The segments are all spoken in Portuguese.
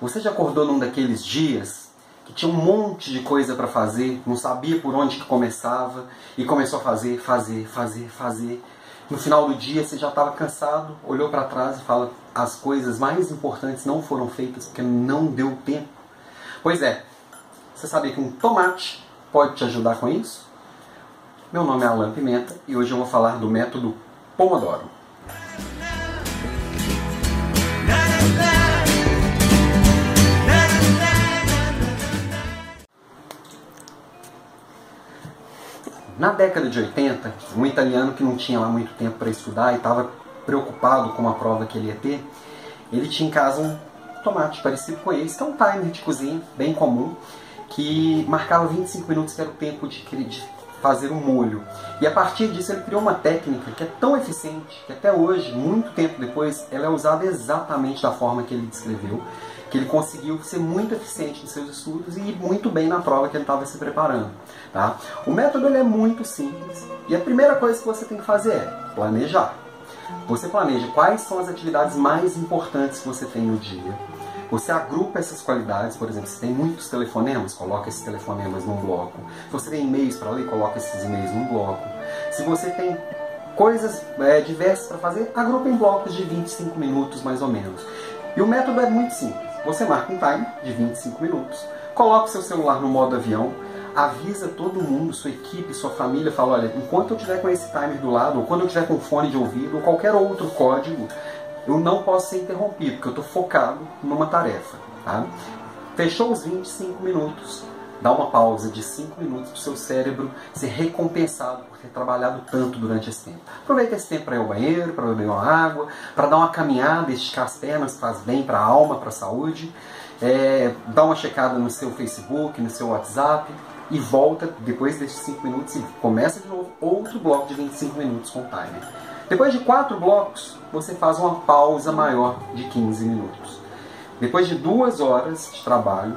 Você já acordou num daqueles dias que tinha um monte de coisa para fazer, não sabia por onde que começava e começou a fazer, fazer, fazer, fazer. No final do dia você já estava cansado, olhou para trás e fala: as coisas mais importantes não foram feitas porque não deu tempo. Pois é, você sabia que um tomate pode te ajudar com isso? Meu nome é Alan Pimenta e hoje eu vou falar do método Pomodoro. Na década de 80, um italiano que não tinha lá muito tempo para estudar e estava preocupado com uma prova que ele ia ter, ele tinha em casa um tomate parecido com esse, que é um timer de cozinha bem comum, que marcava 25 minutos, que era o tempo de, de fazer um molho. E a partir disso ele criou uma técnica que é tão eficiente que até hoje, muito tempo depois, ela é usada exatamente da forma que ele descreveu, que ele conseguiu ser muito eficiente nos seus estudos e ir muito bem na prova que ele estava se preparando. Tá? O método ele é muito simples e a primeira coisa que você tem que fazer é planejar. Você planeja quais são as atividades mais importantes que você tem no dia. Você agrupa essas qualidades, por exemplo, se tem muitos telefonemas, coloca esses telefonemas num bloco. Se você tem e-mails para ler, coloca esses e-mails num bloco. Se você tem coisas é, diversas para fazer, agrupa em blocos de 25 minutos mais ou menos. E o método é muito simples. Você marca um time de 25 minutos, coloca seu celular no modo avião, avisa todo mundo, sua equipe, sua família, fala, olha, enquanto eu tiver com esse timer do lado, ou quando eu tiver com fone de ouvido, ou qualquer outro código, eu não posso ser interrompido, porque eu estou focado numa tarefa. Tá? Fechou os 25 minutos, dá uma pausa de 5 minutos para o seu cérebro ser recompensado por ter trabalhado tanto durante esse tempo. Aproveita esse tempo para ir ao banheiro, para beber uma água, para dar uma caminhada, esticar as pernas, faz bem para a alma, para a saúde. É, dá uma checada no seu Facebook, no seu WhatsApp e volta depois desses 5 minutos e começa de novo outro bloco de 25 minutos com timer. Depois de quatro blocos, você faz uma pausa maior de 15 minutos. Depois de duas horas de trabalho,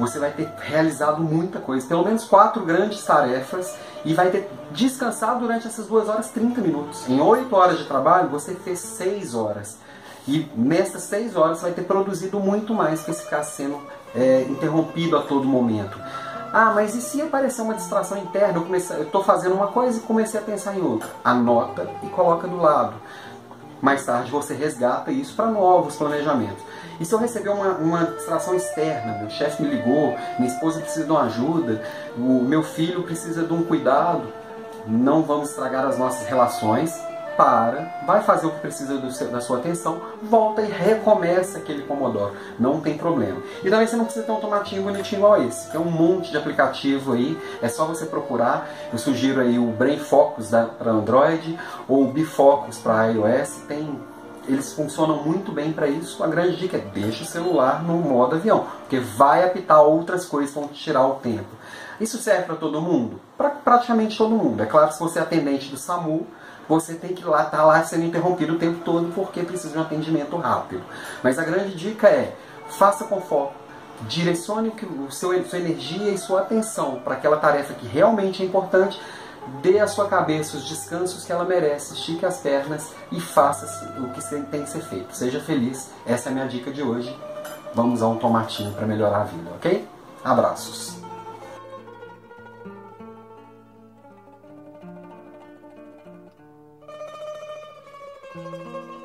você vai ter realizado muita coisa, pelo menos quatro grandes tarefas, e vai ter descansado durante essas duas horas 30 minutos. Em oito horas de trabalho, você fez seis horas. E nessas seis horas você vai ter produzido muito mais que ficar sendo é, interrompido a todo momento. Ah, mas e se aparecer uma distração interna? Eu estou fazendo uma coisa e comecei a pensar em outra. Anota e coloca do lado. Mais tarde você resgata isso para novos planejamentos. E se eu receber uma, uma distração externa, meu chefe me ligou, minha esposa precisa de uma ajuda, o meu filho precisa de um cuidado, não vamos estragar as nossas relações, para, vai fazer o que precisa seu, da sua atenção, volta e recomeça aquele Pomodoro. Não tem problema. E também você não precisa ter um tomatinho bonitinho igual esse. Tem um monte de aplicativo aí, é só você procurar. Eu sugiro aí o Brain Focus para Android ou o Bifocus para iOS. Tem eles funcionam muito bem para isso. A grande dica é deixa o celular no modo avião, porque vai apitar outras coisas que vão tirar o tempo. Isso serve para todo mundo? Para praticamente todo mundo. É claro, se você é atendente do SAMU, você tem que estar tá lá sendo interrompido o tempo todo porque precisa de um atendimento rápido. Mas a grande dica é, faça com foco, direcione o seu, sua energia e sua atenção para aquela tarefa que realmente é importante, dê à sua cabeça os descansos que ela merece, estique as pernas e faça o que tem que ser feito. Seja feliz, essa é a minha dica de hoje. Vamos a um tomatinho para melhorar a vida, ok? Abraços! Música